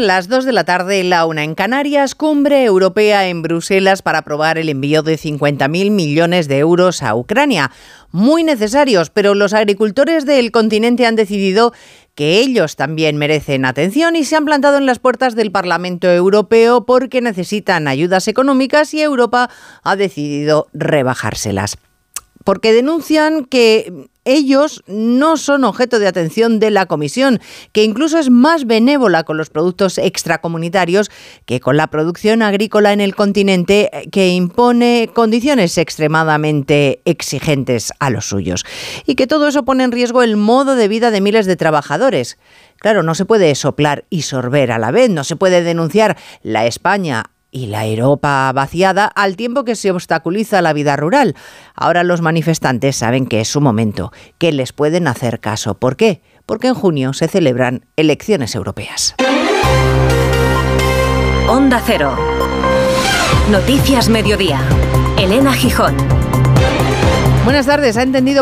Las 2 de la tarde, la una en Canarias, cumbre europea en Bruselas para aprobar el envío de 50.000 millones de euros a Ucrania. Muy necesarios, pero los agricultores del continente han decidido que ellos también merecen atención y se han plantado en las puertas del Parlamento Europeo porque necesitan ayudas económicas y Europa ha decidido rebajárselas porque denuncian que ellos no son objeto de atención de la Comisión, que incluso es más benévola con los productos extracomunitarios que con la producción agrícola en el continente, que impone condiciones extremadamente exigentes a los suyos. Y que todo eso pone en riesgo el modo de vida de miles de trabajadores. Claro, no se puede soplar y sorber a la vez, no se puede denunciar la España y la Europa vaciada al tiempo que se obstaculiza la vida rural. Ahora los manifestantes saben que es su momento, que les pueden hacer caso. ¿Por qué? Porque en junio se celebran elecciones europeas. Onda Cero. Noticias Mediodía. Elena Gijón. Buenas tardes. Ha entendido